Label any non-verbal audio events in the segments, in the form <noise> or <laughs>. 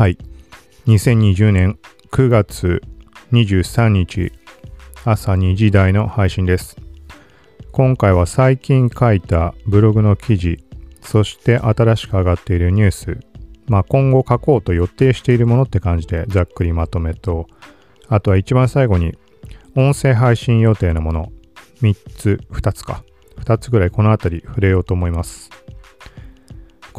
はい。2020年9月23日朝2時台の配信です。今回は最近書いたブログの記事、そして新しく上がっているニュース、まあ今後書こうと予定しているものって感じでざっくりまとめと、あとは一番最後に音声配信予定のもの3つ、2つか。2つぐらいこの辺り触れようと思います。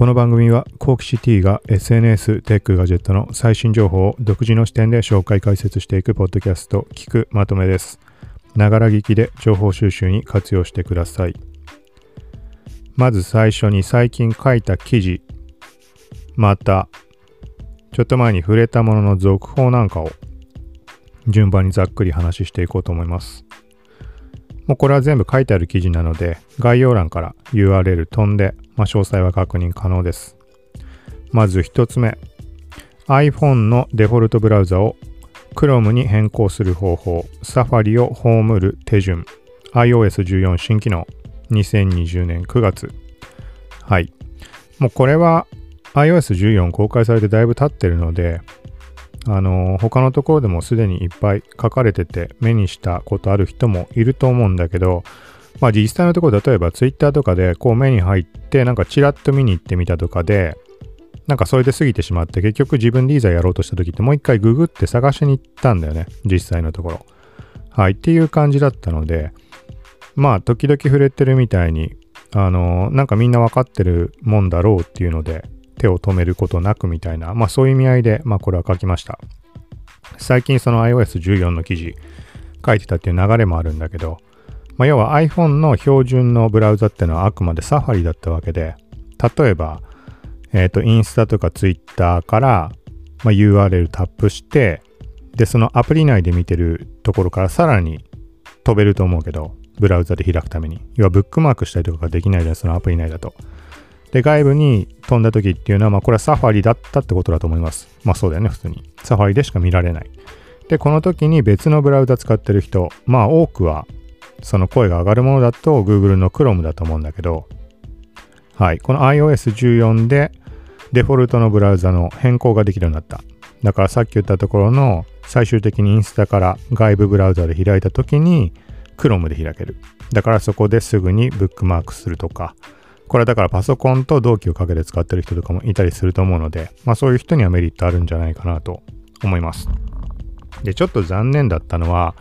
この番組はコーキシティが SNS、テック、ガジェットの最新情報を独自の視点で紹介解説していくポッドキャスト、聞くまとめです。ながら聞きで情報収集に活用してください。まず最初に最近書いた記事、また、ちょっと前に触れたものの続報なんかを順番にざっくり話していこうと思います。もうこれは全部書いてある記事なので、概要欄から URL 飛んで、まあ、詳細は確認可能です。まず1つ目、iPhone のデフォルトブラウザを Chrome に変更する方法、Safari を葬る手順、iOS14 新機能、2020年9月。はい。もうこれは iOS14 公開されてだいぶ経ってるので、あの他のところでもすでにいっぱい書かれてて目にしたことある人もいると思うんだけど、まあ実際のところ例えば Twitter とかでこう目に入ってなんかチラッと見に行ってみたとかでなんかそれで過ぎてしまって結局自分でいざやろうとした時ってもう一回ググって探しに行ったんだよね実際のところはいっていう感じだったのでまあ時々触れてるみたいにあのなんかみんなわかってるもんだろうっていうので手を止めることなくみたいな、まあそういう意味合いで、まあこれは書きました。最近その iOS14 の記事書いてたっていう流れもあるんだけど、まあ、要は iPhone の標準のブラウザってのはあくまで Safari だったわけで、例えば、えっ、ー、と、インスタとか Twitter から、まあ、URL タップして、で、そのアプリ内で見てるところからさらに飛べると思うけど、ブラウザで開くために。要はブックマークしたりとかができないじゃん、そのアプリ内だと。で、外部に飛んだ時っていうのは、まあこれはサファリだったってことだと思います。まあそうだよね、普通に。サファリでしか見られない。で、この時に別のブラウザ使ってる人、まあ多くはその声が上がるものだと Google の Chrome だと思うんだけど、はい、この iOS14 でデフォルトのブラウザの変更ができるようになった。だからさっき言ったところの最終的にインスタから外部ブラウザで開いた時に Chrome で開ける。だからそこですぐにブックマークするとか、これはだからパソコンと同期をかけて使ってる人とかもいたりすると思うので、まあそういう人にはメリットあるんじゃないかなと思います。で、ちょっと残念だったのは、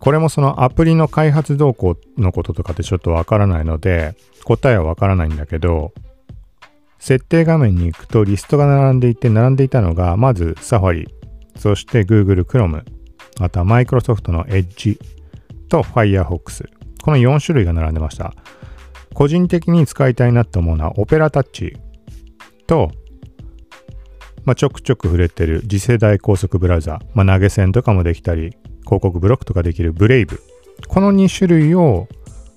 これもそのアプリの開発動向のこととかってちょっとわからないので、答えはわからないんだけど、設定画面に行くとリストが並んでいて、並んでいたのが、まず Safari、そして Google Chrome、あとは Microsoft の Edge と Firefox。この4種類が並んでました。個人的に使いたいなと思うのはオペラタッチと、まあ、ちょくちょく触れてる次世代高速ブラウザ、まあ、投げ銭とかもできたり、広告ブロックとかできるブレイブ。この2種類を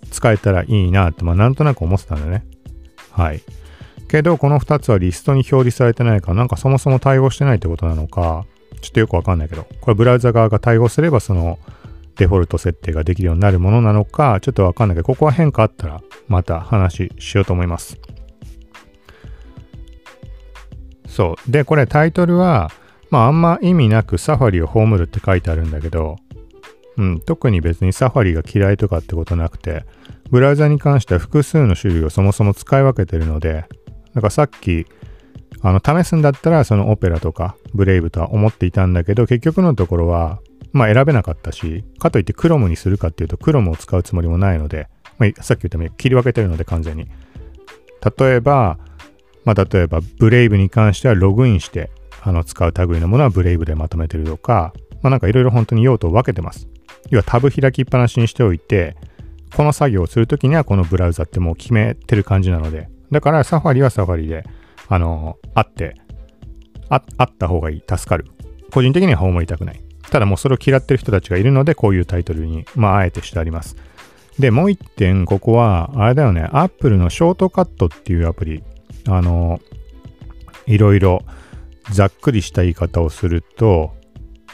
使えたらいいなって、まあ、なんとなく思ってたんだね。はい。けど、この2つはリストに表示されてないか、なんかそもそも対応してないってことなのか、ちょっとよくわかんないけど、これブラウザ側が対応すれば、そのデフォルト設定ができるようになるものなのか、ちょっとわかんないけど、ここは変化あったらまた話しようと思います。そう。で、これタイトルは、まああんま意味なくサファリを葬るって書いてあるんだけど、うん、特に別にサファリが嫌いとかってことなくて、ブラウザに関しては複数の種類をそもそも使い分けてるので、なんかさっき、あの、試すんだったらそのオペラとかブレイブとは思っていたんだけど、結局のところは、まあ選べなかったし、かといってクロムにするかっていうとクロムを使うつもりもないので、まあ、さっき言ったように切り分けてるので完全に。例えば、まあ例えばブレイブに関してはログインしてあの使う類のものはブレイブでまとめてるとか、まあなんかいろいろ本当に用途を分けてます。要はタブ開きっぱなしにしておいて、この作業をするときにはこのブラウザってもう決めてる感じなので、だからサファリはサファリで、あの、あって、ああった方がいい、助かる。個人的には葬りたくない。ただもうそれを嫌ってる人たちがいるので、こういうタイトルに、まあ、あえてしてあります。で、もう一点、ここは、あれだよね、Apple のショートカットっていうアプリ、あの、いろいろざっくりした言い方をすると、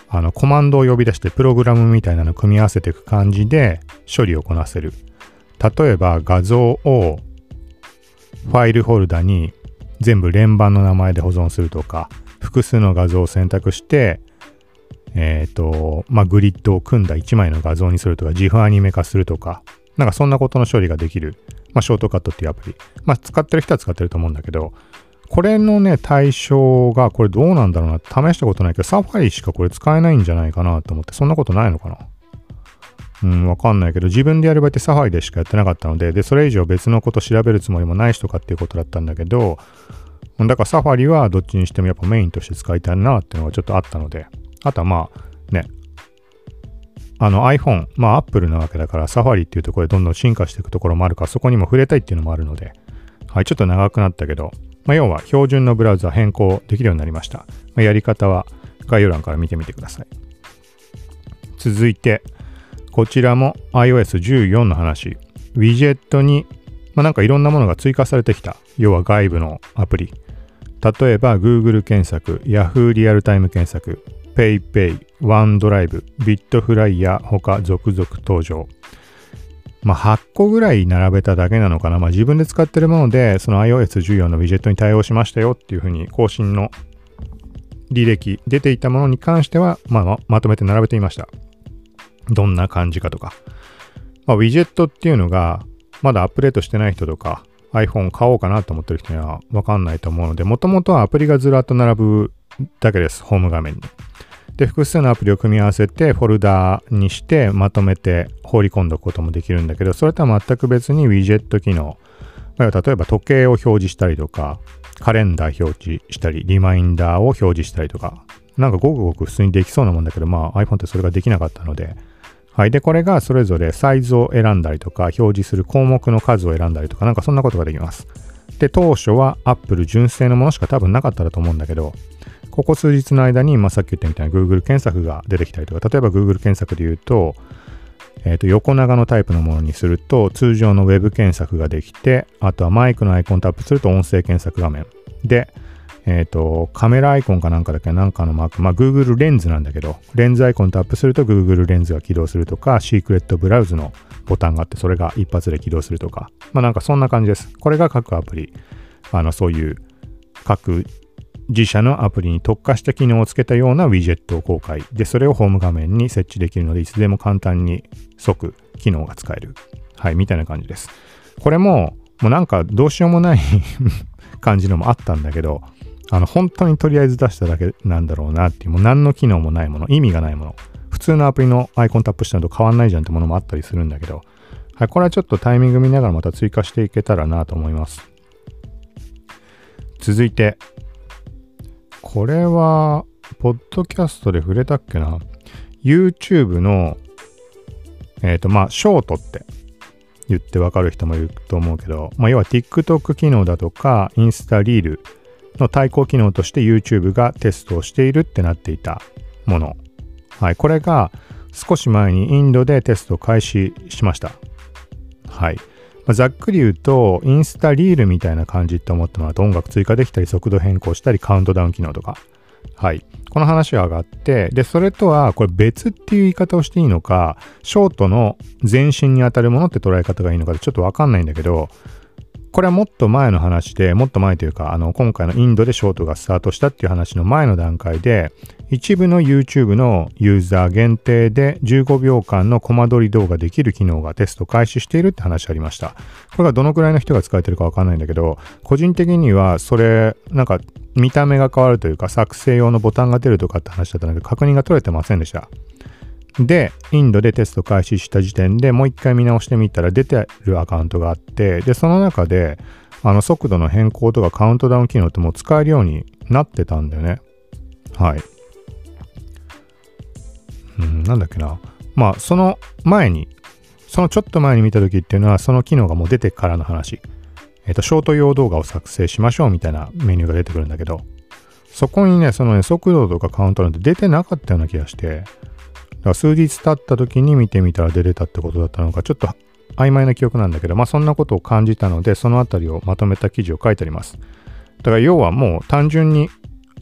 あの、コマンドを呼び出してプログラムみたいなのを組み合わせていく感じで処理をこなせる。例えば画像をファイルフォルダに全部連番の名前で保存するとか、複数の画像を選択して、えっ、ー、と、まあ、グリッドを組んだ1枚の画像にするとか、自負アニメ化するとか、なんかそんなことの処理ができる、まあ、ショートカットっていうアプリ。まあ、使ってる人は使ってると思うんだけど、これのね、対象が、これどうなんだろうな、試したことないけど、サファリしかこれ使えないんじゃないかなと思って、そんなことないのかな。うん、わかんないけど、自分でやる場合ってサファリでしかやってなかったので、で、それ以上別のこと調べるつもりもない人かっていうことだったんだけど、だからサファリはどっちにしてもやっぱメインとして使いたいなっていうのがちょっとあったので、あとはまあね、あの iPhone、まあ Apple なわけだからサファリっていうところでどんどん進化していくところもあるからそこにも触れたいっていうのもあるので、はい、ちょっと長くなったけど、まあ、要は標準のブラウザ変更できるようになりました。まあ、やり方は概要欄から見てみてください。続いて、こちらも iOS14 の話。ウィジェットに、まあ、なんかいろんなものが追加されてきた。要は外部のアプリ。例えば Google 検索、Yahoo リアルタイム検索、PayPay、OneDrive、BitFlyer 他続々登場。まあ、8個ぐらい並べただけなのかな。まあ、自分で使ってるもので、その iOS14 のウィジェットに対応しましたよっていうふうに更新の履歴、出ていたものに関しては、まあ、まとめて並べてみました。どんな感じかとか。まあ、ウィジェットっていうのが、まだアップデートしてない人とか、iPhone 買おうかなと思ってる人にはわかんないと思うので、もともとはアプリがずらっと並ぶだけです、ホーム画面に。で、複数のアプリを組み合わせてフォルダーにしてまとめて放り込んでおくこともできるんだけど、それとは全く別にウィジェット機能。例えば時計を表示したりとか、カレンダー表示したり、リマインダーを表示したりとか、なんかごくごく普通にできそうなもんだけど、まあ iPhone ってそれができなかったので、はい。で、これがそれぞれサイズを選んだりとか、表示する項目の数を選んだりとか、なんかそんなことができます。で、当初は Apple 純正のものしか多分なかったらと思うんだけど、ここ数日の間に、まあ、さっき言ったみたいな Google 検索が出てきたりとか、例えば Google 検索で言うと、えっ、ー、と、横長のタイプのものにすると、通常の Web 検索ができて、あとはマイクのアイコンタップすると音声検索画面。で、えっ、ー、と、カメラアイコンかなんかだけなんかのマーク、まあ Google レンズなんだけど、レンズアイコンタップすると Google レンズが起動するとか、シークレットブラウズのボタンがあって、それが一発で起動するとか、まあなんかそんな感じです。これが各アプリ、あの、そういう各自社のアプリに特化した機能をつけたようなウィジェットを公開。で、それをホーム画面に設置できるので、いつでも簡単に即機能が使える。はい、みたいな感じです。これも、もうなんかどうしようもない <laughs> 感じのもあったんだけど、あの、本当にとりあえず出しただけなんだろうなっていう、もう何の機能もないもの、意味がないもの。普通のアプリのアイコンタップしたのと変わんないじゃんってものもあったりするんだけど、はい、これはちょっとタイミング見ながらまた追加していけたらなと思います。続いて、これは、ポッドキャストで触れたっけな ?YouTube の、えっ、ー、と、まあ、ショートって言ってわかる人もいると思うけど、まあ、要は TikTok 機能だとか、インスタリールの対抗機能として YouTube がテストをしているってなっていたもの。はい。これが少し前にインドでテストを開始しました。はい。まあ、ざっくり言うと、インスタリールみたいな感じって思ってもらうと音楽追加できたり、速度変更したり、カウントダウン機能とか。はい。この話が上がって、で、それとは、これ別っていう言い方をしていいのか、ショートの前身に当たるものって捉え方がいいのかちょっとわかんないんだけど、これはもっと前の話で、もっと前というか、あの、今回のインドでショートがスタートしたっていう話の前の段階で、一部の YouTube のユーザー限定で15秒間のコマ撮り動画できる機能がテスト開始しているって話ありました。これがどのくらいの人が使えてるかわかんないんだけど、個人的にはそれ、なんか見た目が変わるというか作成用のボタンが出るとかって話だったんだけど、確認が取れてませんでした。で、インドでテスト開始した時点でもう一回見直してみたら出てるアカウントがあって、で、その中で、あの速度の変更とかカウントダウン機能ってもう使えるようになってたんだよね。はい。うん、なんだっけな。まあ、その前に、そのちょっと前に見た時っていうのは、その機能がもう出てからの話。えっ、ー、と、ショート用動画を作成しましょうみたいなメニューが出てくるんだけど、そこにね、そのね、速度とかカウントなんて出てなかったような気がして、ら数日経った時に見てみたら出れたってことだったのか、ちょっと曖昧な記憶なんだけど、まあそんなことを感じたので、そのあたりをまとめた記事を書いてあります。だから要はもう単純に、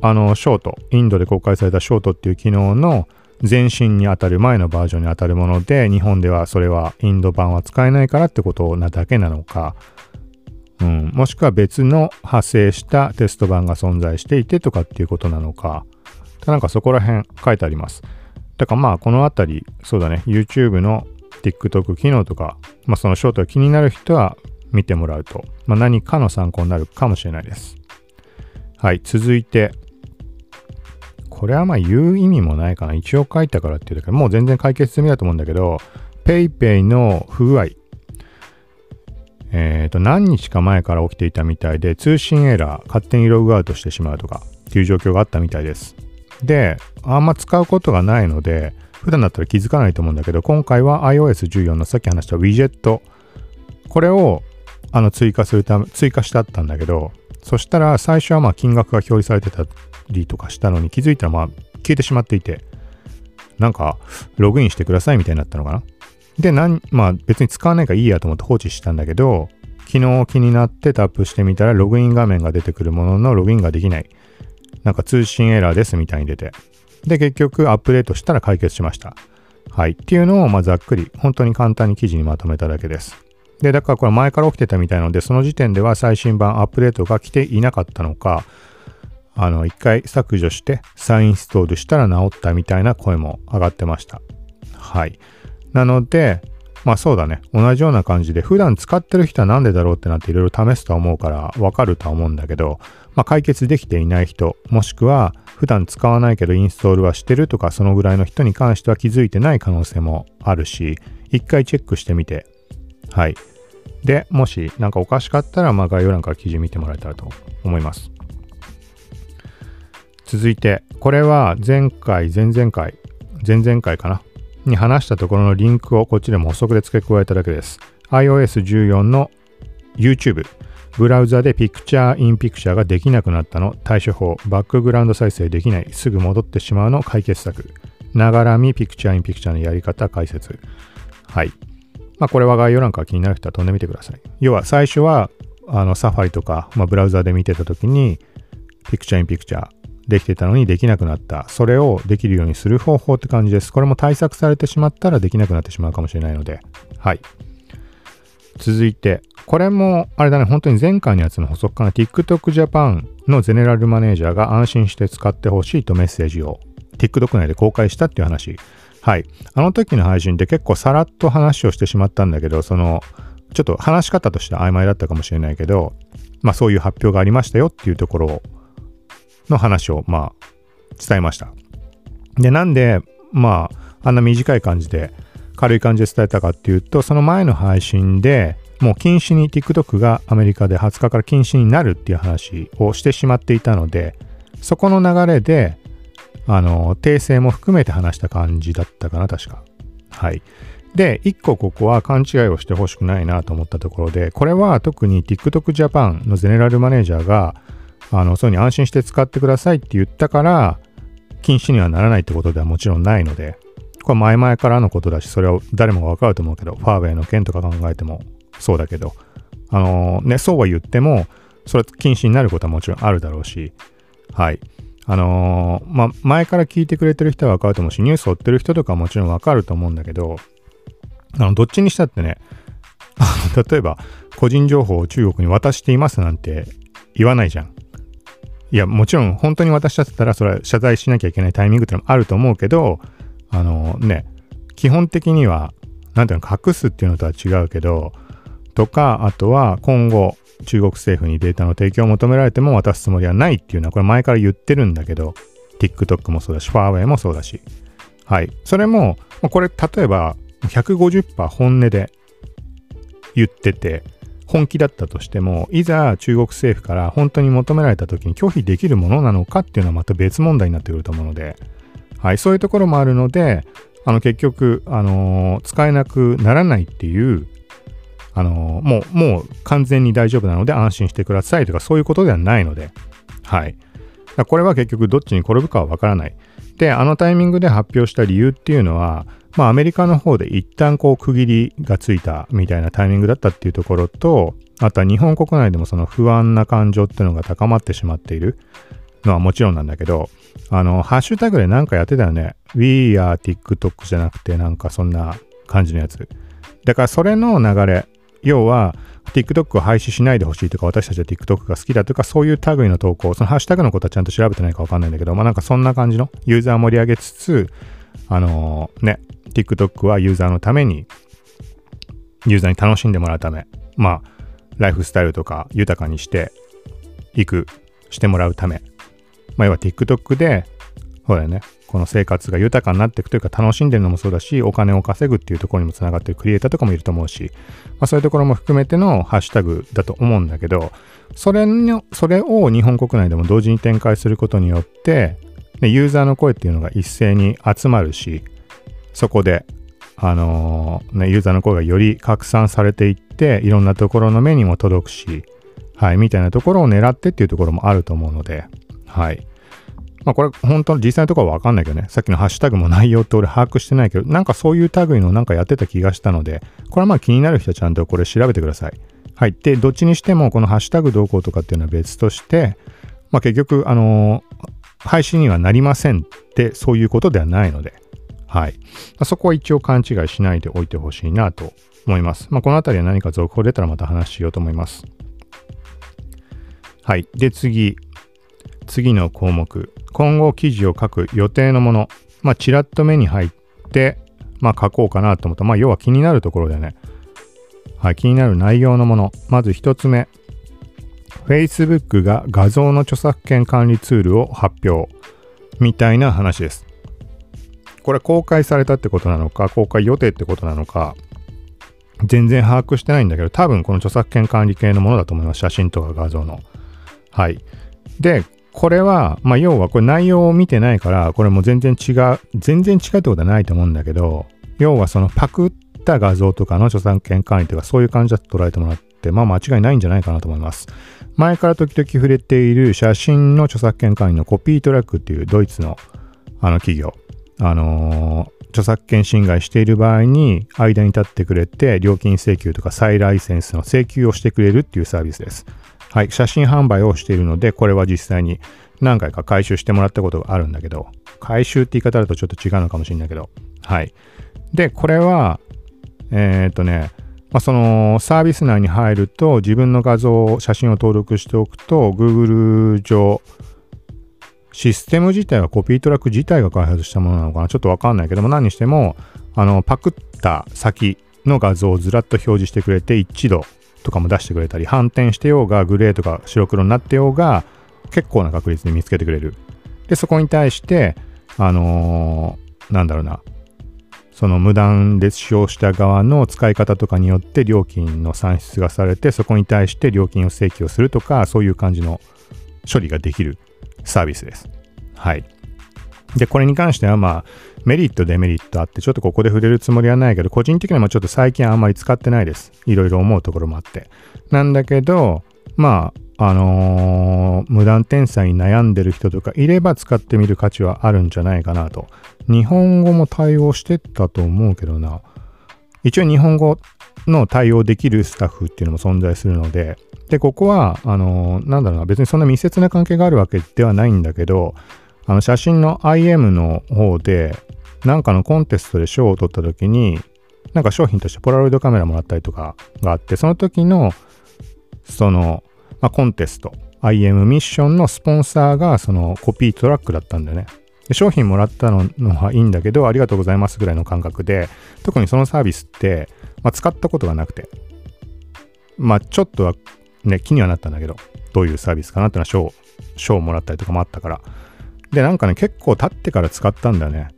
あの、ショート、インドで公開されたショートっていう機能の前身にあたる前のバージョンにあたるもので、日本ではそれはインド版は使えないからってことなだけなのか、うん、もしくは別の派生したテスト版が存在していてとかっていうことなのか、なんかそこら辺書いてあります。だからまあこのあたり、そうだね、YouTube の TikTok 機能とか、まあそのショートが気になる人は見てもらうと、まあ何かの参考になるかもしれないです。はい、続いて、これはまあ言う意味もないかな。一応書いたからっていうだけもう全然解決済みだと思うんだけど、PayPay の不具合。えっ、ー、と、何日か前から起きていたみたいで、通信エラー、勝手にログアウトしてしまうとか、っていう状況があったみたいです。で、あんま使うことがないので、普段だったら気づかないと思うんだけど、今回は iOS14 のさっき話したウィジェット、これをあの追加するため、追加してあったんだけど、そしたら最初はまあ金額が表示されてたりとかしたのに気づいたらまあ消えてしまっていて、なんかログインしてくださいみたいになったのかな？で、なんまあ別に使わないからいいやと思って放置したんだけど、昨日気になってタップしてみたらログイン画面が出てくるもののログインができない。なんか通信エラーですみたいに出て。で、結局アップデートしたら解決しました。はい。っていうのを、ま、ざっくり、本当に簡単に記事にまとめただけです。で、だからこれ前から起きてたみたいなので、その時点では最新版アップデートが来ていなかったのか、あの、一回削除して再インストールしたら治ったみたいな声も上がってました。はい。なので、まあそうだね。同じような感じで、普段使ってる人はなんでだろうってなっていろいろ試すとは思うからわかるとは思うんだけど、まあ解決できていない人、もしくは普段使わないけどインストールはしてるとかそのぐらいの人に関しては気づいてない可能性もあるし、一回チェックしてみて、はい。で、もし何かおかしかったら、まあ概要欄から記事見てもらえたらと思います。続いて、これは前回、前々回、前々回かな？に話したところのリンクをこっちでも補足で付け加えただけです。iOS14 の YouTube、ブラウザでピクチャーインピクチャーができなくなったの対処法、バックグラウンド再生できない、すぐ戻ってしまうの解決策、ながらみピクチャーインピクチャーのやり方解説。はい。まあこれは概要欄から気になる人は飛んでみてください。要は最初はあのサファリとか、まあ、ブラウザで見てた時にピクチャーインピクチャーできてたのにできなくなった。それをできるようにする方法って感じです。これも対策されてしまったらできなくなってしまうかもしれないので。はい。続いて、これも、あれだね、本当に前回のやつの補足かな。TikTok Japan のゼネラルマネージャーが安心して使ってほしいとメッセージを TikTok 内で公開したっていう話。はい。あの時の配信で結構さらっと話をしてしまったんだけど、その、ちょっと話し方として曖昧だったかもしれないけど、まあそういう発表がありましたよっていうところの話を、まあ、伝えました。で、なんで、まあ、あんな短い感じで、軽い感じで伝えたかっていうと、その前の配信でもう禁止に TikTok がアメリカで20日から禁止になるっていう話をしてしまっていたので、そこの流れで、あの、訂正も含めて話した感じだったかな、確か。はい。で、一個ここは勘違いをしてほしくないなと思ったところで、これは特に TikTok Japan のゼネラルマネージャーが、あの、そういうふうに安心して使ってくださいって言ったから、禁止にはならないってことではもちろんないので、これ前々からのことだし、それは誰もがわかると思うけど、ファーウェイの件とか考えてもそうだけど、あのね、そうは言っても、それ禁止になることはもちろんあるだろうし、はい。あのー、まあ、前から聞いてくれてる人はわかると思うし、ニュースを追ってる人とかはもちろんわかると思うんだけど、あの、どっちにしたってね、例えば、個人情報を中国に渡していますなんて言わないじゃん。いや、もちろん本当に渡しちゃってたら、それは謝罪しなきゃいけないタイミングってのもあると思うけど、あのね、基本的には、なんていうの、隠すっていうのとは違うけど、とか、あとは今後、中国政府にデータの提供を求められても渡すつもりはないっていうのは、これ前から言ってるんだけど、TikTok もそうだし、ファーウェイもそうだし。はい。それも、これ例えば150%本音で言ってて、本気だったとしても、いざ中国政府から本当に求められた時に拒否できるものなのかっていうのはまた別問題になってくると思うので、はい、そういうところもあるので、あの結局、あのー、使えなくならないっていう、あのー、もう、もう完全に大丈夫なので安心してくださいとかそういうことではないので、はい。だこれは結局どっちに転ぶかはわからない。で、あのタイミングで発表した理由っていうのは、まあアメリカの方で一旦こう区切りがついたみたいなタイミングだったっていうところと、あとは日本国内でもその不安な感情っていうのが高まってしまっているのはもちろんなんだけど、あの、ハッシュタグでなんかやってたよね。We are TikTok じゃなくてなんかそんな感じのやつ。だからそれの流れ、要は TikTok を廃止しないでほしいとか、私たちは TikTok が好きだとか、そういう類の投稿、そのハッシュタグのことはちゃんと調べてないかわかんないんだけど、まあなんかそんな感じのユーザー盛り上げつつ、あのー、ね、TikTok はユーザーのために、ユーザーに楽しんでもらうため、まあ、ライフスタイルとか豊かにしていく、してもらうため、まあ要は TikTok で、そうだよね、この生活が豊かになっていくというか楽しんでるのもそうだし、お金を稼ぐっていうところにもつながってるクリエイターとかもいる。と思うし、まあそういうところも含めてのハッシュタグだと思うんだけど、それの、それを日本国内でも同時に展開することによって、ユーザーの声っていうのが一斉に集まるし、そこで、あのー、ね、ユーザーの声がより拡散されていって、いろんなところの目にも届くし、はい、みたいなところを狙ってっていうところもあると思うので、はい。まあこれ本当の実際のところはわかんないけどね、さっきのハッシュタグも内容って俺把握してないけど、なんかそういう類のなんかやってた気がしたので、これはまあ気になる人はちゃんとこれ調べてください。はい。で、どっちにしてもこのハッシュタグどうこうとかっていうのは別として、まあ結局、あのー、配信にはなりませんってそういうことではないので、はい。ま、そこは一応勘違いしないでおいてほしいなと思います。まあこのあたりは何か続報出たらまた話しようと思います。はい。で、次。次の項目。今後記事を書く予定のもの。まあ、ちらっと目に入って、まあ、書こうかなと思った。まあ、要は気になるところだね。はい、気になる内容のもの。まず一つ目。Facebook が画像の著作権管理ツールを発表。みたいな話です。これ公開されたってことなのか、公開予定ってことなのか、全然把握してないんだけど、多分この著作権管理系のものだと思います。写真とか画像の。はい。で、これは、まあ、要はこれ内容を見てないから、これも全然違う、全然違うってことはないと思うんだけど、要はそのパクった画像とかの著作権管理とかそういう感じだと捉えてもらって、まあ間違いないんじゃないかなと思います。前から時々触れている写真の著作権管理のコピートラックっていうドイツのあの企業、あのー、著作権侵害している場合に間に立ってくれて料金請求とか再ライセンスの請求をしてくれるっていうサービスです。はい、写真販売をしているので、これは実際に何回か回収してもらったことがあるんだけど、回収って言い方だとちょっと違うのかもしれないけど、はい。で、これは、えー、っとね、まあ、そのサービス内に入ると自分の画像、写真を登録しておくと Google 上、システム自体はコピートラック自体が開発したものなのかな？ちょっとわかんないけども何にしてもあのパクった先の画像をずらっと表示してくれて一度とかも出してくれたり、反転してようが、グレーとか白黒になってようが、結構な確率で見つけてくれる。で、そこに対して、あのー、なんだろうな、その無断で使用した側の使い方とかによって料金の算出がされて、そこに対して料金を請求するとか、そういう感じの処理ができるサービスです。はい。で、これに関してはまあ、メリット、デメリットあって、ちょっとここで触れるつもりはないけど、個人的にはちょっと最近あんまり使ってないです。いろいろ思うところもあって。なんだけど、まあ、あのー、無断転載に悩んでる人とかいれば使ってみる価値はあるんじゃないかなと。日本語も対応してたと思うけどな。一応日本語の対応できるスタッフっていうのも存在するので、で、ここは、あのー、なんだろうな、別にそんな密接な関係があるわけではないんだけど、あの写真の IM の方で、なんかのコンテストで賞を取った時に、なんか商品としてポラロイドカメラもらったりとかがあって、その時の、その、まあ、コンテスト、IM ミッションのスポンサーがそのコピートラックだったんだよね。で商品もらったのはいいんだけど、ありがとうございますぐらいの感覚で、特にそのサービスって、まあ、使ったことがなくて、まあちょっとはね、気にはなったんだけど、どういうサービスかなってのは賞、賞をもらったりとかもあったから、で、なんかね、結構経ってから使ったんだよね。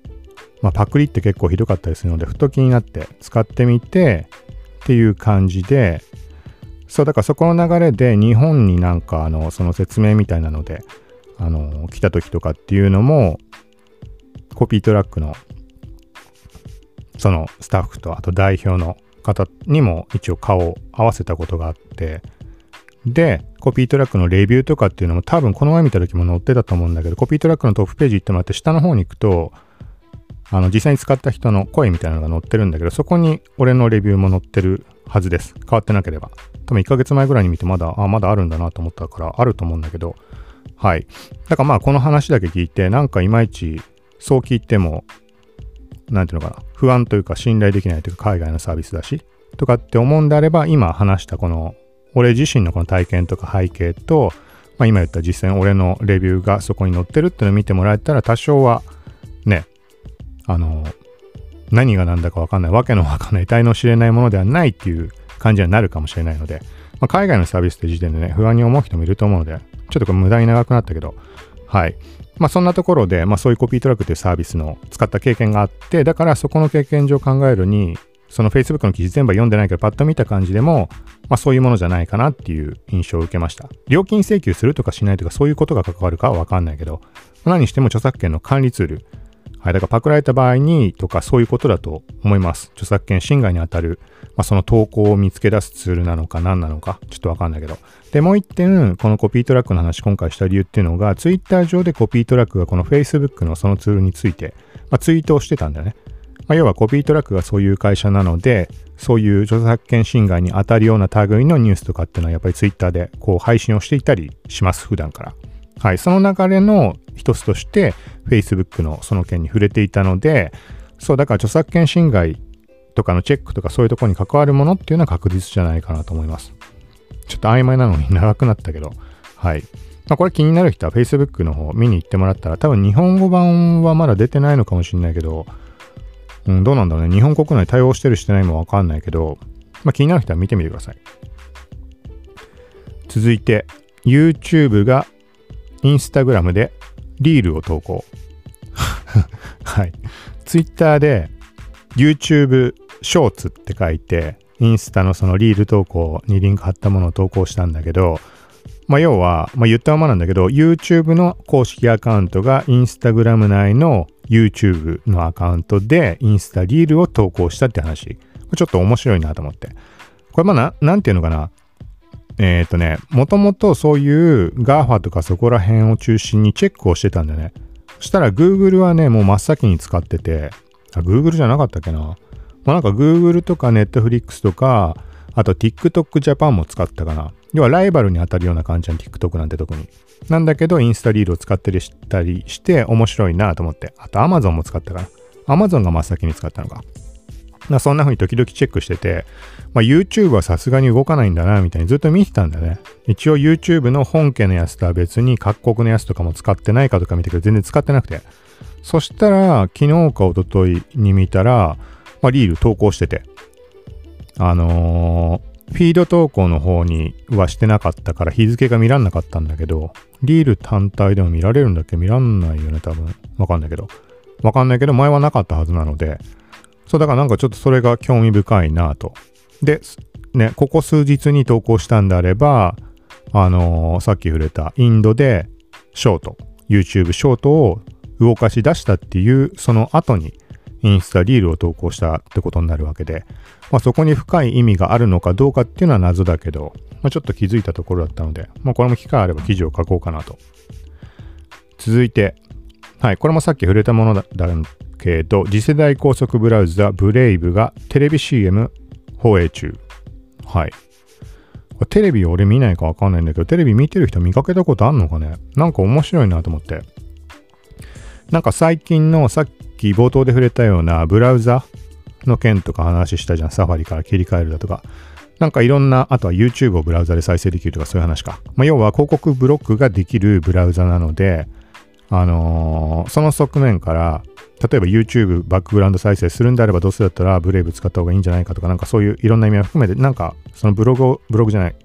まあ、パクリって結構ひどかったりするので、ふと気になって使ってみてっていう感じで、そう、だからそこの流れで日本になんかあの、その説明みたいなので、あの、来た時とかっていうのも、コピートラックの、そのスタッフと、あと代表の方にも一応顔を合わせたことがあって、で、コピートラックのレビューとかっていうのも多分この前見た時も載ってたと思うんだけど、コピートラックのトップページ行ってもらって下の方に行くと、あの実際に使った人の声みたいなのが載ってるんだけど、そこに俺のレビューも載ってるはずです。変わってなければ。多分1ヶ月前ぐらいに見てまだ、あ、まだあるんだなと思ったから、あると思うんだけど、はい。だからまあこの話だけ聞いて、なんかいまいちそう聞いても、なんていうのかな、不安というか信頼できないというか海外のサービスだし、とかって思うんであれば、今話したこの、俺自身のこの体験とか背景と、まあ、今言った実践、俺のレビューがそこに載ってるっていうのを見てもらえたら、多少は、ね、あの、何が何だかわかんない、わけのわかんない、体の知れないものではないっていう感じになるかもしれないので、まあ、海外のサービスって時点でね、不安に思う人もいると思うので、ちょっとこれ無駄に長くなったけど、はい。まあそんなところで、まあそういうコピートラックっていうサービスの使った経験があって、だからそこの経験上考えるに、その Facebook の記事全部読んでないけど、パッと見た感じでも、まあそういうものじゃないかなっていう印象を受けました。料金請求するとかしないとか、そういうことが関わるかはわかんないけど、何しても著作権の管理ツール。はい、だからパクられた場合にとかそういうことだと思います。著作権侵害にあたる、まあ、その投稿を見つけ出すツールなのか何なのか、ちょっとわかんないけど。で、もう一点、このコピートラックの話今回した理由っていうのが、Twitter 上でコピートラックがこの Facebook のそのツールについて、まあ、ツイートをしてたんだよね。まあ、要はコピートラックがそういう会社なので、そういう著作権侵害に当たるような類のニュースとかっていうのはやっぱり Twitter でこう配信をしていたりします、普段から。はい、その流れの一つとして Facebook のその件に触れていたので、そう、だから著作権侵害とかのチェックとかそういうとこに関わるものっていうのは確実じゃないかなと思います。ちょっと曖昧なのに長くなったけど、はい。まあ、これ気になる人は Facebook の方見に行ってもらったら、多分日本語版はまだ出てないのかもしれないけど、うん、どうなんだろうね。日本国内対応してるしてないもわかんないけど、まあ、気になる人は見てみてください。続いて、YouTube が Instagram でリールを投稿。<laughs> はい。Twitter で YouTube ショーツって書いて、インスタのそのリール投稿にリンク貼ったものを投稿したんだけど、まあ、要は、まあ、言ったままなんだけど、YouTube の公式アカウントが Instagram 内の YouTube のアカウントでインスタリールを投稿したって話。ちょっと面白いなと思って。これまあな、なんていうのかな。えっ、とね、もともとそういう GAFA とかそこら辺を中心にチェックをしてたんだよね。そしたら Google はね、もう真っ先に使ってて、あ、Google じゃなかったっけな。まあ、なんか Google とか Netflix とか、あと TikTok Japan も使ったかな。要はライバルに当たるような感じな TikTok なんて特に。なんだけど、インスタリールを使ったりしたりして面白いなと思って。あと Amazon も使ったから。Amazon が真っ先に使ったのか。まそんな風に時々チェックしてて、まあ、YouTube はさすがに動かないんだな、みたいにずっと見てたんだよね。一応 YouTube の本家のやつとは別に各国のやつとかも使ってないかとか見てけど全然使ってなくて。そしたら、昨日か一昨日に見たら、まあ、リール投稿してて。あのー、フィード投稿の方にはしてなかったから日付が見らんなかったんだけど、リール単体でも見られるんだっけ？見らんないよね、多分。わかんないけど。わかんないけど、前はなかったはずなので、そうだからなんかちょっとそれが興味深いなと。で、ね、ここ数日に投稿したんであれば、あのー、さっき触れたインドでショート、YouTube ショートを動かし出したっていうその後にインスタリールを投稿したってことになるわけで、まあ、そこに深い意味があるのかどうかっていうのは謎だけど、まあ、ちょっと気づいたところだったので、まあ、これも機会あれば記事を書こうかなと。続いて、はい、これもさっき触れたものだけど、次世代高速ブラウザブレイブがテレビ CM 放映中。はい。テレビ俺見ないかわかんないんだけど、テレビ見てる人見かけたことあんのかね？なんか面白いなと思って。なんか最近のさっき冒頭で触れたようなブラウザの件とか話したじゃん。サファリから切り替えるだとか。なんかいろんな、あとは YouTube をブラウザで再生できるとかそういう話か。まあ、要は広告ブロックができるブラウザなので、あのー、その側面から例えば YouTube バックグラウンド再生するんであればどうせだったらブレイブ使った方がいいんじゃないかとかなんかそういういろんな意味を含めてなんかそのブログをブログじゃない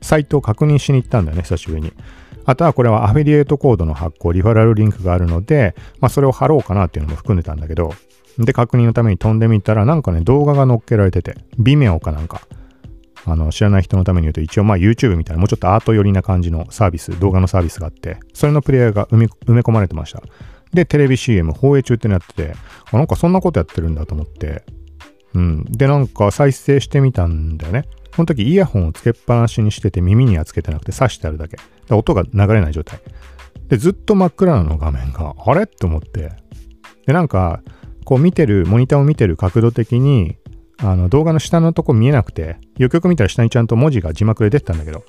サイトを確認しに行ったんだよね久しぶりに。あとはこれはアフィリエイトコードの発行リファラルリンクがあるので、まあ、それを貼ろうかなっていうのも含んでたんだけどで確認のために飛んでみたらなんかね動画が載っけられてて Vimeo かなんかあの知らない人のために言うと一応まあ YouTube みたいなもうちょっとアート寄りな感じのサービス動画のサービスがあってそれのプレイヤーが埋め込まれてましたで、テレビ CM 放映中ってなってて、あ、なんかそんなことやってるんだと思って、うん。で、なんか再生してみたんだよね。この時イヤホンをつけっぱなしにしてて耳にはつけてなくて挿してあるだけ。で音が流れない状態。で、ずっと真っ暗なの画面が、あれ？って思って。で、なんか、こう見てる、モニターを見てる角度的に、あの動画の下のとこ見えなくて、よくよく見たら下にちゃんと文字が字幕で出てたんだけど、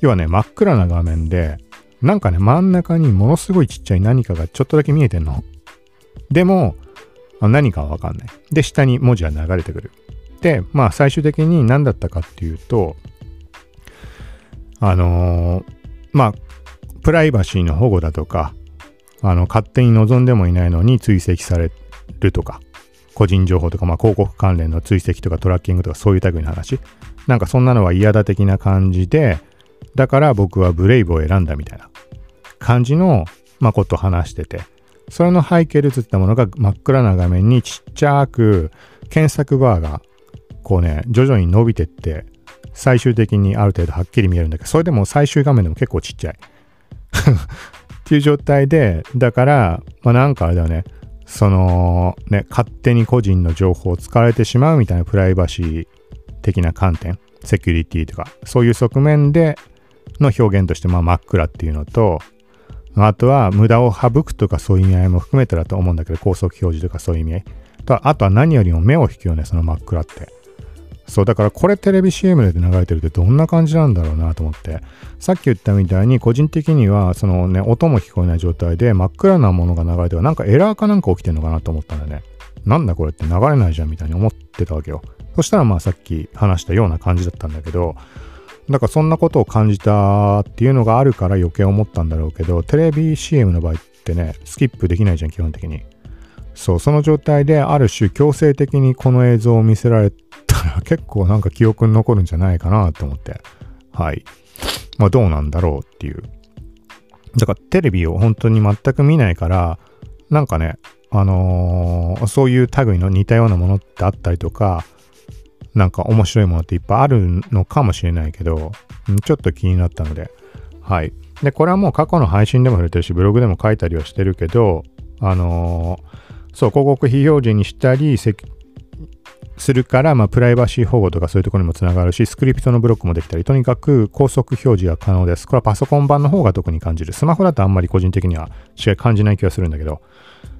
要はね、真っ暗な画面で、なんかね、真ん中にものすごいちっちゃい何かがちょっとだけ見えてんの。でも、何かはわかんない。で、下に文字が流れてくる。で、まあ最終的に何だったかっていうと、あのー、まあ、プライバシーの保護だとか、あの、勝手に望んでもいないのに追跡されるとか、個人情報とか、まあ、広告関連の追跡とかトラッキングとかそういう類の話。なんかそんなのは嫌だ的な感じで、だから僕はブレイブを選んだみたいな感じの、まあ、ことを話してて、それの背景で映ったものが真っ暗な画面にちっちゃく検索バーがこうね、徐々に伸びてって、最終的にある程度はっきり見えるんだけど、それでも最終画面でも結構ちっちゃい。<laughs> っていう状態で、だから、まあなんかあれだよね、そのね、勝手に個人の情報を使われてしまうみたいなプライバシー的な観点、セキュリティとか、そういう側面での表現として、まあ真っ暗っていうのと、あとは無駄を省くとかそういう意味合いも含めてだと思うんだけど、高速表示とかそういう意味合い。とあとは何よりも目を引くよね、その真っ暗って。そう、だからこれテレビ CM で流れてるってどんな感じなんだろうなと思って。さっき言ったみたいに個人的にはそのね、音も聞こえない状態で真っ暗なものが流れてるなんかエラーかなんか起きてんのかなと思ったんだよね。なんだこれって流れないじゃんみたいに思ってたわけよ。そしたらまあさっき話したような感じだったんだけど、だからそんなことを感じたっていうのがあるから余計思ったんだろうけど、テレビ CM の場合ってね、スキップできないじゃん、基本的に。そう、その状態である種強制的にこの映像を見せられたら結構なんか記憶に残るんじゃないかなと思って。はい。まあどうなんだろうっていう。だからテレビを本当に全く見ないから、なんかね、あのー、そういう類の似たようなものってあったりとか、なんか面白いものっていっぱいあるのかもしれないけど、ちょっと気になったので、はい。で、これはもう過去の配信でも触れてるし、ブログでも書いたりはしてるけど、あのー、そう、広告非表示にしたりするから、まあ、プライバシー保護とかそういうところにもつながるし、スクリプトのブロックもできたり、とにかく高速表示が可能です。これはパソコン版の方が特に感じる。スマホだとあんまり個人的には違い感じない気がするんだけど、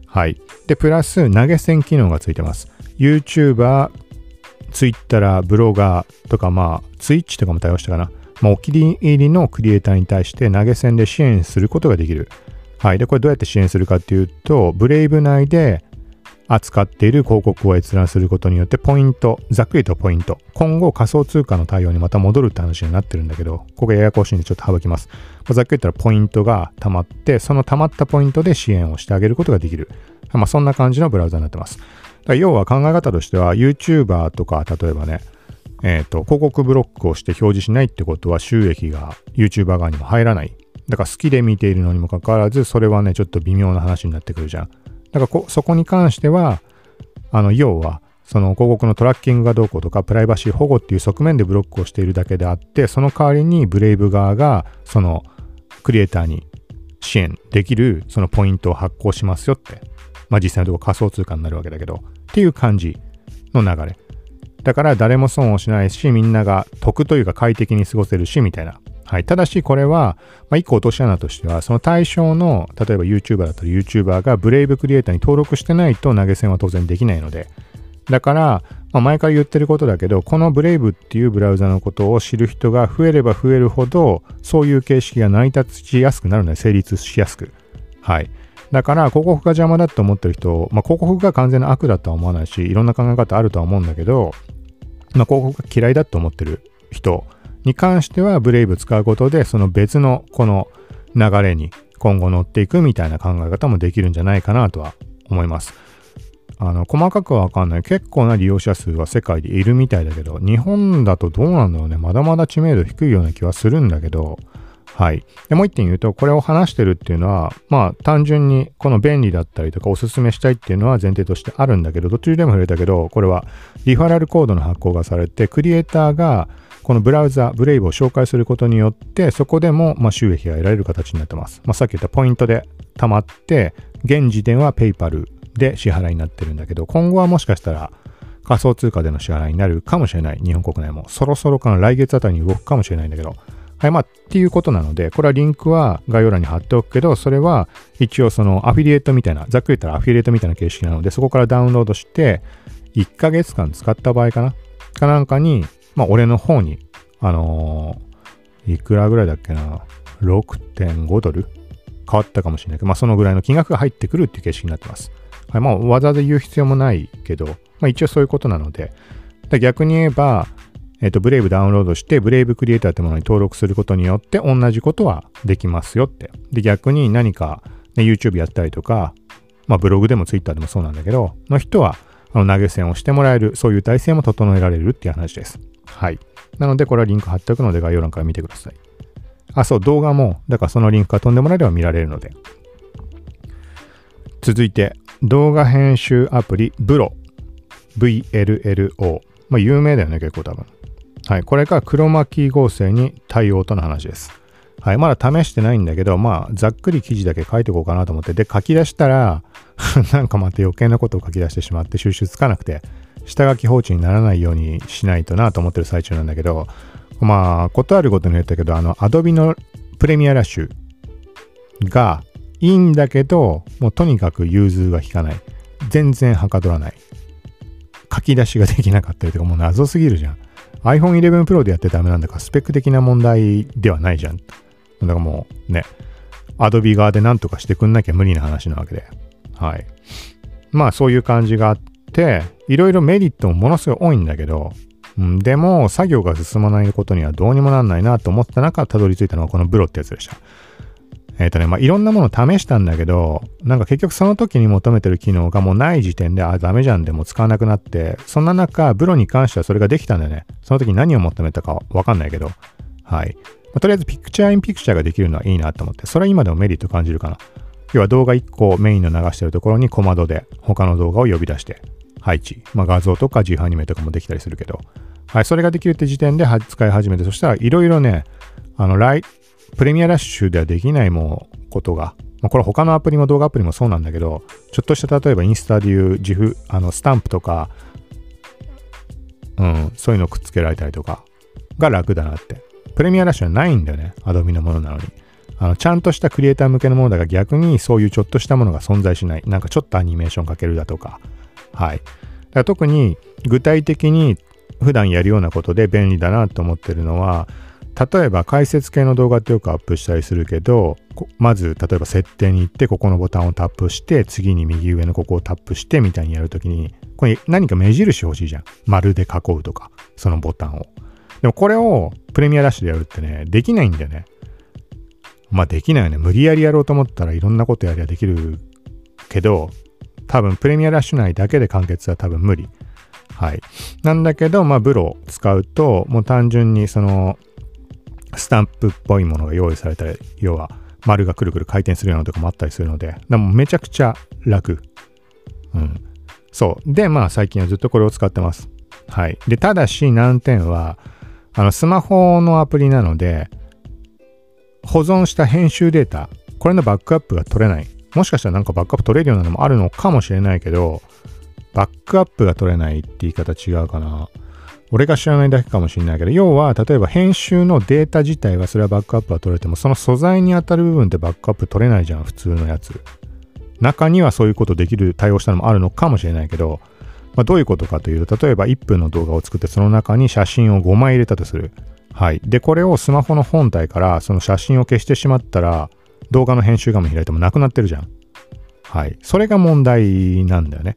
はい。で、プラス投げ銭機能がついてます。YouTuber、ツイッター、ブロガーとか、まあ、ツイッチとかも対応したかな。まあ、お気に入りのクリエイターに対して投げ銭で支援することができる。はい。で、これどうやって支援するかっていうと、ブレイブ内で扱っている広告を閲覧することによってポイント、ざっくりとポイント、今後仮想通貨の対応にまた戻るって話になってるんだけど、ここややこしいんでちょっと省きます。まあ、ざっくり言ったらポイントが溜まって、その溜まったポイントで支援をしてあげることができる。まあ、そんな感じのブラウザになってます。要は考え方としては YouTuber とか例えばね、えっ、ー、と、広告ブロックをして表示しないってことは収益が YouTuber 側にも入らない。だから好きで見ているのにもかかわらず、それはね、ちょっと微妙な話になってくるじゃん。だからそこに関しては、あの、要は、その広告のトラッキングがどうこうとか、プライバシー保護っていう側面でブロックをしているだけであって、その代わりにブレイブ側が、そのクリエイターに支援できるそのポイントを発行しますよってまあ実際のところ仮想通貨になるわけだけど、っていう感じの流れ。だから誰も損をしないし、みんなが得というか快適に過ごせるし、みたいな。はい。ただし、これは、まあ、一個落とし穴としては、その対象の、例えば YouTuber だったら YouTuber がブレイブクリエイターに登録してないと投げ銭は当然できないので、だから、まあ、前から言ってることだけど、このブレイブっていうブラウザのことを知る人が増えれば増えるほど、そういう形式が成り立ちやすくなるので、成立しやすく。はい。だから広告が邪魔だと思ってる人、まあ、広告が完全な悪だとは思わないし、いろんな考え方あるとは思うんだけど、まあ、広告が嫌いだと思ってる人に関しては、ブレイブ使うことで、その別のこの流れに今後乗っていくみたいな考え方もできるんじゃないかなとは思います。あの、細かくはわかんない。結構な利用者数は世界でいるみたいだけど、日本だとどうなんだろうね。まだまだ知名度低いような気はするんだけど、はい。で、もう一点言うと、これを話してるっていうのは、まあ、単純にこの便利だったりとかおすすめしたいっていうのは前提としてあるんだけど、どっちでも触れたけど、これはリファラルコードの発行がされて、クリエイターがこのブラウザ、ブレイブを紹介することによって、そこでもま収益が得られる形になってます。まあ、さっき言ったポイントで溜まって、現時点は PayPal で支払いになってるんだけど、今後はもしかしたら仮想通貨での支払いになるかもしれない。日本国内も。そろそろかな来月あたりに動くかもしれないんだけど、はい、まあ、っていうことなので、これはリンクは概要欄に貼っておくけど、それは一応そのアフィリエイトみたいな、ざっくり言ったらアフィリエイトみたいな形式なので、そこからダウンロードして、1ヶ月間使った場合かな？かなんかに、まあ、俺の方に、あのー、いくらぐらいだっけな、6.5ドル？変わったかもしれないけど、まあ、そのぐらいの金額が入ってくるっていう形式になってます。はい、まあ、わざわざ言う必要もないけど、まあ、一応そういうことなので、逆に言えば、えっ、と、ブレイブダウンロードして、ブレイブクリエイターってものに登録することによって同じことはできますよって。で、逆に何か、ね、YouTube やったりとか、まあ、ブログでも Twitter でもそうなんだけど、の人は、あの投げ銭をしてもらえる、そういう体制も整えられるっていう話です。はい。なので、これはリンク貼っておくので概要欄から見てください。あ、そう、動画も、だからそのリンクから飛んでもらえれば見られるので。続いて、動画編集アプリ、ブロ。VLLO。まあ、有名だよね、結構多分。はい。これが黒巻合成に対応との話です。はい。まだ試してないんだけど、まあ、ざっくり記事だけ書いておこうかなと思って。で、書き出したら <laughs> なんかまた余計なことを書き出してしまって収集つかなくて、下書き放置にならないようにしないとなと思ってる最中なんだけど、まあ、ことあるごとに言ったけど、あの、Adobe のプレミアラッシュがいいんだけど、もうとにかく融通が効かない。全然はかどらない。書き出しができなかったりとか、もう謎すぎるじゃん。iPhone 11 Pro でやってダメなんだから、スペック的な問題ではないじゃん。だからもうね、Adobe 側で何とかしてくんなきゃ無理な話なわけで。はい。まあそういう感じがあって、いろいろメリットもものすごい多いんだけど、うん、でも作業が進まないことにはどうにもなんないなと思った中、たどり着いたのはこのブロってやつでした。えっ、ー、とね、まあ、いろんなもの試したんだけど、なんか結局その時に求めてる機能がもうない時点で、あ、ダメじゃんでも使わなくなって、そんな中、ブロに関してはそれができたんだよね。その時何を求めたかわかんないけど、はい。まあ、とりあえずピクチャーインピクチャーができるのはいいなと思って、それは今でもメリット感じるかな。要は動画1個メインの流してるところに小窓で他の動画を呼び出して配置。まあ画像とか自由アニメとかもできたりするけど、はい、それができるって時点で使い始めて、そしたらいろいろね、あの、ライ、プレミアラッシュではできないもことが、まあ、これ他のアプリも動画アプリもそうなんだけど、ちょっとした例えばインスタでいう自負、あの、スタンプとか、うん、そういうのをくっつけられたりとかが楽だなって。プレミアラッシュはないんだよね。アドビのものなのに。あの、ちゃんとしたクリエイター向けのものだが逆にそういうちょっとしたものが存在しない。なんかちょっとアニメーションかけるだとか。はい。だ特に具体的に普段やるようなことで便利だなと思ってるのは、例えば解説系の動画ってよくアップしたりするけど、まず例えば設定に行ってここのボタンをタップして、次に右上のここをタップしてみたいにやるときに、これ何か目印欲しいじゃん。丸で囲うとか、そのボタンを。でもこれをプレミアラッシュでやるってね、できないんだよね。まあできないよね。無理やりやろうと思ったらいろんなことやりゃできるけど、多分プレミアラッシュ内だけで完結は多分無理。はい。なんだけど、まあブロを使うと、もう単純にそのスタンプっぽいものが用意されたり、要は丸がくるくる回転するようなとかもあったりするので、でもめちゃくちゃ楽。うん。そう。で、まあ最近はずっとこれを使ってます。はい。で、ただし難点は、あの、スマホのアプリなので、保存した編集データ、これのバックアップが取れない。もしかしたらなんかバックアップ取れるようなのもあるのかもしれないけど、バックアップが取れないって言い方違うかな。俺が知らないだけかもしれないけど、要は、例えば編集のデータ自体はそれはバックアップは取れても、その素材に当たる部分ってバックアップ取れないじゃん、普通のやつ。中にはそういうことできる、対応したのもあるのかもしれないけど、まあ、どういうことかというと、例えば1分の動画を作ってその中に写真を5枚入れたとする。はい。で、これをスマホの本体からその写真を消してしまったら、動画の編集画面開いてもなくなってるじゃん。はい。それが問題なんだよね。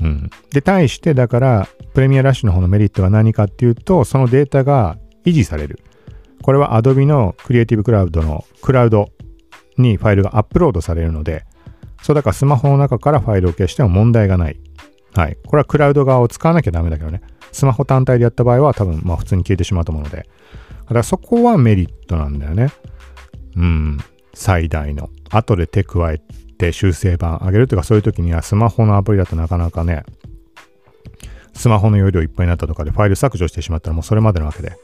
うん。で、対して、だから、プレミアラッシュの方のメリットは何かっていうと、そのデータが維持される。これは Adobe のクリエイティブクラウドのクラウドにファイルがアップロードされるので、そうだからスマホの中からファイルを消しても問題がない。はい。これはクラウド側を使わなきゃダメだけどね。スマホ単体でやった場合は多分まあ普通に消えてしまうと思うので。だからそこはメリットなんだよね。うん。最大の。後で手加えて修正版上げるとかそういう時にはスマホのアプリだとなかなかね、スマホの容量いっぱいになったとかでファイル削除してしまったらもうそれまでのわけで。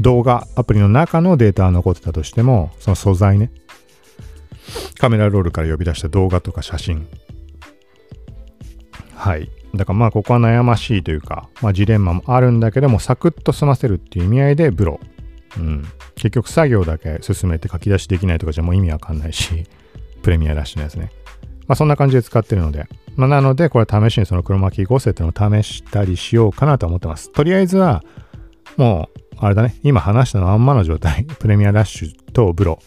動画アプリの中のデータが残ってたとしても、その素材ね。カメラロールから呼び出した動画とか写真。はい。だからまあここは悩ましいというか、まあジレンマもあるんだけども、サクッと済ませるっていう意味合いでブロ。うん。結局作業だけ進めて書き出しできないとかじゃもう意味わかんないし、<laughs> プレミアラッシュのやつね。まあそんな感じで使ってるので、まあ、なので、これ試しにその黒巻き合成っていうのを試したりしようかなと思ってます。とりあえずは、もう、あれだね、今話したのまんまの状態、<laughs> プレミアラッシュとブロ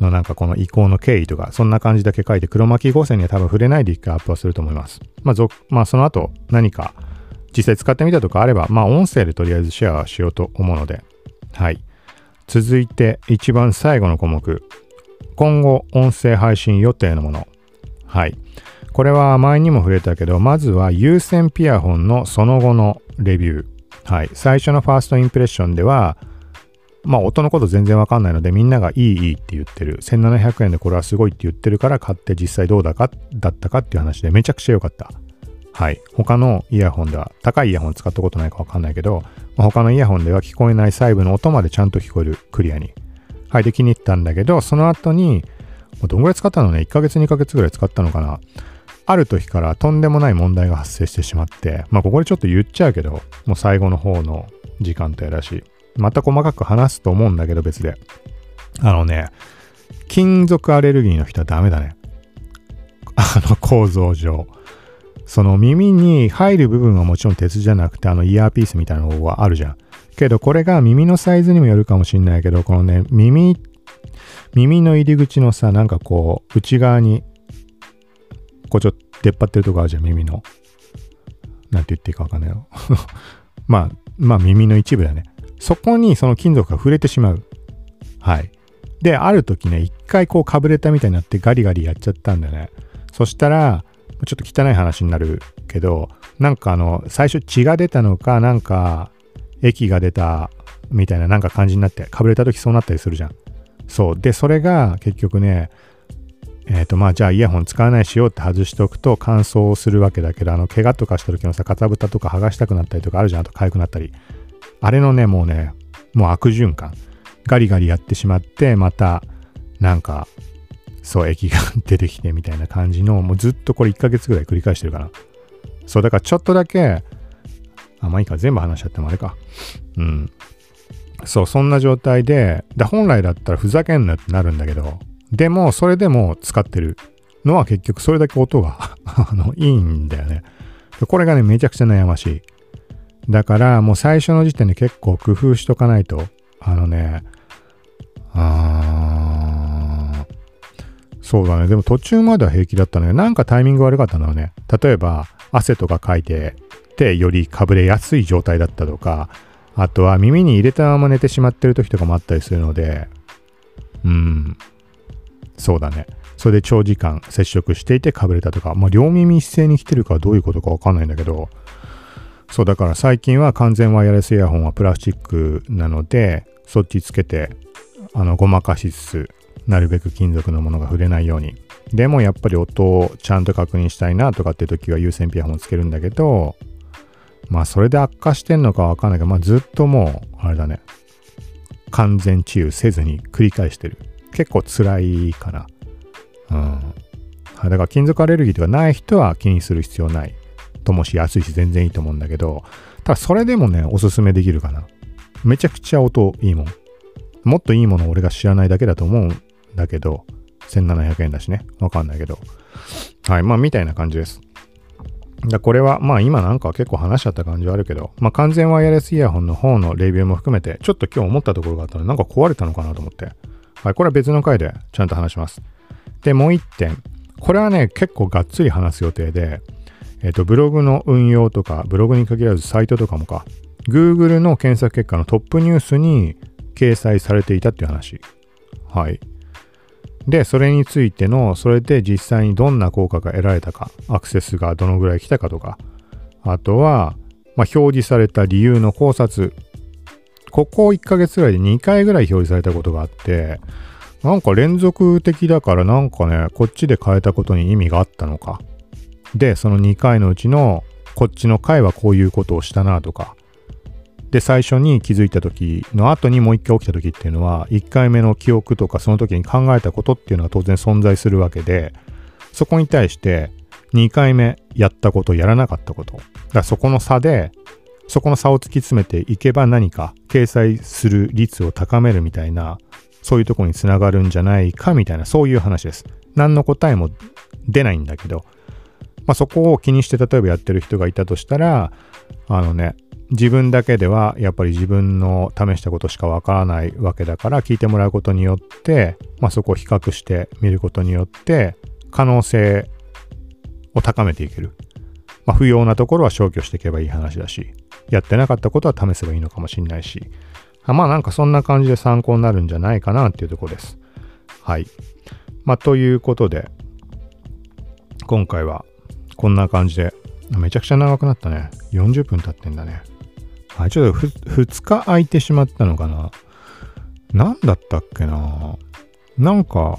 のなんかこの移行の経緯とか、そんな感じだけ書いて、黒巻き合成には多分触れないで一回アップはすると思います。まあ、まあ、その後、何か実際使ってみたとかあれば、まあ音声でとりあえずシェアしようと思うので、はい。続いて一番最後の項目。今後音声配信予定のもの。はい。これは前にも触れたけど、まずは有線ピアホンのその後のレビュー。はい。最初のファーストインプレッションでは、まあ音のこと全然わかんないのでみんながいいいいって言ってる。1700円でこれはすごいって言ってるから買って実際どうだかだったかっていう話でめちゃくちゃ良かった。はい。他のイヤホンでは、高いイヤホン使ったことないかわかんないけど、他のイヤホンでは聞こえない細部の音までちゃんと聞こえる。クリアに。はい。で気に入ったんだけど、その後に、どんぐらい使ったのね ?1 ヶ月2ヶ月ぐらい使ったのかな？ある時からとんでもない問題が発生してしまって、まあここでちょっと言っちゃうけど、もう最後の方の時間帯だし、また細かく話すと思うんだけど別で。あのね、金属アレルギーの人はダメだね。あの構造上。その耳に入る部分はもちろん鉄じゃなくてあのイヤーピースみたいな方があるじゃん。けどこれが耳のサイズにもよるかもしんないけど、このね、耳、耳の入り口のさ、なんかこう、内側に、こうちょっと出っ張ってるとこあるじゃん、耳の。なんて言っていいかわかんないよ。<laughs> まあ、まあ耳の一部だね。そこにその金属が触れてしまう。はい。で、ある時ね、一回こうかぶれたみたいになってガリガリやっちゃったんだよね。そしたら、ちょっと汚い話になるけど、なんかあの、最初血が出たのか、なんか、液が出たみたいななんか感じになって、かぶれた時そうなったりするじゃん。そう。で、それが結局ね、えっ、ー、と、まあ、じゃあイヤホン使わないしようって外しておくと乾燥するわけだけど、あの、怪我とかした時のさ、かたぶたとか剥がしたくなったりとかあるじゃん。あと痒くなったり。あれのね、もうね、もう悪循環。ガリガリやってしまって、また、なんか、そう、液が出てきてみたいな感じの、もうずっとこれ1ヶ月ぐらい繰り返してるかな。そう、だからちょっとだけ、あ、まあいいか、全部話しちゃってもあれか。うん。そう、そんな状態で、で本来だったらふざけんなってなるんだけど、でも、それでも使ってるのは結局それだけ音が <laughs> あの、いいんだよね。これがね、めちゃくちゃ悩ましい。だからもう最初の時点で結構工夫しとかないと、あのね、あーそうだね。でも途中までは平気だったのよ。なんかタイミング悪かったのよね。例えば、汗とかかいてて、よりかぶれやすい状態だったとか、あとは耳に入れたまま寝てしまってる時とかもあったりするので、うん、そうだね。それで長時間接触していてかぶれたとか、まあ両耳一斉に来てるかどういうことかわかんないんだけど、そうだから最近は完全ワイヤレスイヤホンはプラスチックなのでそっちつけてあのごまかしつつなるべく金属のものが触れないように。でもやっぱり音をちゃんと確認したいなとかって時は有線ピアホンつけるんだけどまあそれで悪化してんのかわかんないけどまあずっともうあれだね。完全治癒せずに繰り返してる。結構辛いかなうん。だから金属アレルギーとかない人は気にする必要ない。ともし安いし全然いいと思うんだけど、ただそれでもね、おすすめできるかな。めちゃくちゃ音いいもん。もっといいものを俺が知らないだけだと思う。だけど、1700円だしね。わかんないけど。はい。まあ、みたいな感じです。だこれは、まあ今なんか結構話しちゃった感じはあるけど、まあ完全ワイヤレスイヤホンの方のレビューも含めて、ちょっと今日思ったところがあったので、なんか壊れたのかなと思って。はい。これは別の回でちゃんと話します。で、もう一点。これはね、結構がっつり話す予定で、えっ、と、ブログの運用とか、ブログに限らずサイトとかもか、Google の検索結果のトップニュースに掲載されていたっていう話。はい。で、それについての、それで実際にどんな効果が得られたか、アクセスがどのぐらい来たかとか、あとは、まあ、表示された理由の考察。ここ1ヶ月ぐらいで2回ぐらい表示されたことがあって、なんか連続的だからなんかね、こっちで変えたことに意味があったのか。で、その2回のうちの、こっちの回はこういうことをしたなとか、で、最初に気づいた時の後にもう一回起きた時っていうのは、1回目の記憶とかその時に考えたことっていうのは当然存在するわけで、そこに対して2回目やったこと、やらなかったこと。だそこの差で、そこの差を突き詰めていけば何か掲載する率を高めるみたいな、そういうとこにつながるんじゃないかみたいな、そういう話です。何の答えも出ないんだけど、まあ、そこを気にして例えばやってる人がいたとしたら、あのね、自分だけではやっぱり自分の試したことしかわからないわけだから聞いてもらうことによって、まあ、そこを比較してみることによって可能性を高めていける。まあ、不要なところは消去していけばいい話だし、やってなかったことは試せばいいのかもしれないし、まあなんかそんな感じで参考になるんじゃないかなっていうとこです。はい。まあということで、今回はこんな感じで、めちゃくちゃ長くなったね。40分経ってんだね。はい、ちょっと2日空いてしまったのかな。何だったっけな。なんか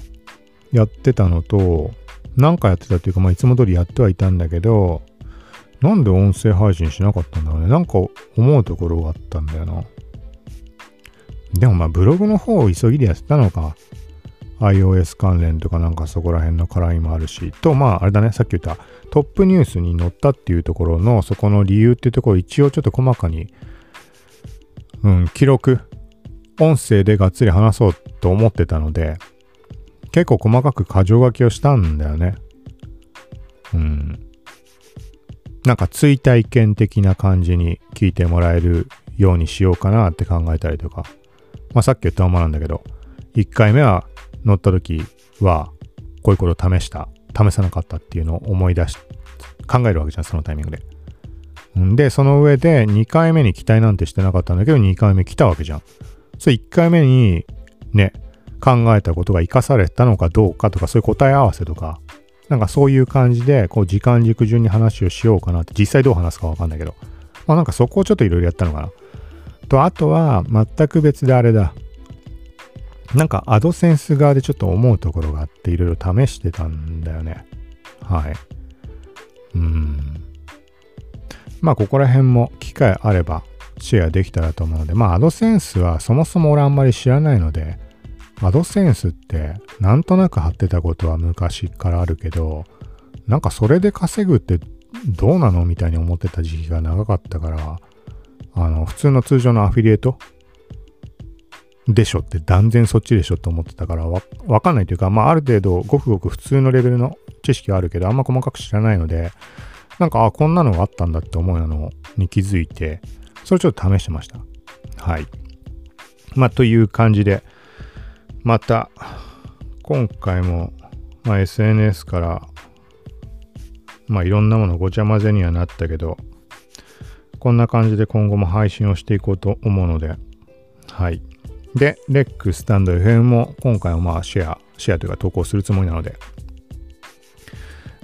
やってたのと、なんかやってたっていうか、まあいつも通りやってはいたんだけど、なんで音声配信しなかったんだろうね。なんか思うところがあったんだよな。でもまあブログの方を急ぎでやってたのか。iOS 関連とかなんかそこら辺の絡みもあるし。とまああれだね、さっき言ったトップニュースに載ったっていうところのそこの理由っていうところ一応ちょっと細かに、うん、記録、音声でがっつり話そうと思ってたので、結構細かく箇条書きをしたんだよね。うん。なんか追体験的な感じに聞いてもらえるようにしようかなって考えたりとか。まあさっき言ったままなんだけど、1回目は乗った時はこういうことを試した、試さなかったっていうのを思い出し、考えるわけじゃん、そのタイミングで。で、その上で2回目に期待なんてしてなかったんだけど、2回目来たわけじゃん。それ1回目にね、考えたことが活かされたのかどうかとか、そういう答え合わせとか、なんかそういう感じで、こう時間軸順に話をしようかなって、実際どう話すかわかんないけど、まあなんかそこをちょっといろいろやったのかな。と、あとは全く別であれだ。なんかアドセンス側でちょっと思うところがあっていろいろ試してたんだよね。はい。うん。まあここら辺も機会あればシェアできたらと思うので、まあアドセンスはそもそも俺あんまり知らないので、アドセンスってなんとなく貼ってたことは昔からあるけど、なんかそれで稼ぐってどうなのみたいに思ってた時期が長かったから、あの、普通の通常のアフィリエイトでしょって断然そっちでしょって思ってたからわ、かんないというか、まあある程度ごくごく普通のレベルの知識はあるけど、あんま細かく知らないので、なんか、あ、こんなのがあったんだって思うのに気づいて、それちょっと試してました。はい。まあという感じで、また、今回も、まあ、SNS から、まあ、いろんなものごちゃ混ぜにはなったけど、こんな感じで今後も配信をしていこうと思うので、はい。で、レックスタンド FM も今回はまあシェア、シェアというか投稿するつもりなので、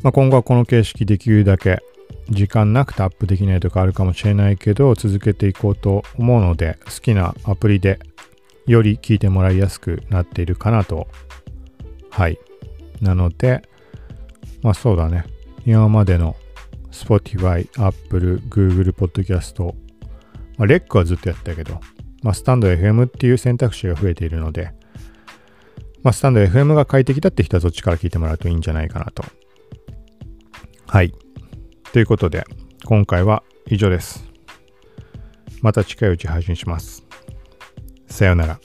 まあ、今後はこの形式できるだけ時間なくてアップできないとかあるかもしれないけど、続けていこうと思うので、好きなアプリでより聞いてもらいやすくなっているかなと。はい。なので、まあそうだね。今までの Spotify、Apple、Google Podcast、まあ、レックはずっとやったけど、まあ、スタンド FM っていう選択肢が増えているので、まあ、スタンド FM が快適だって人はそっちから聞いてもらうといいんじゃないかなと。はい。ということで、今回は以上です。また近いうち配信します。さようなら。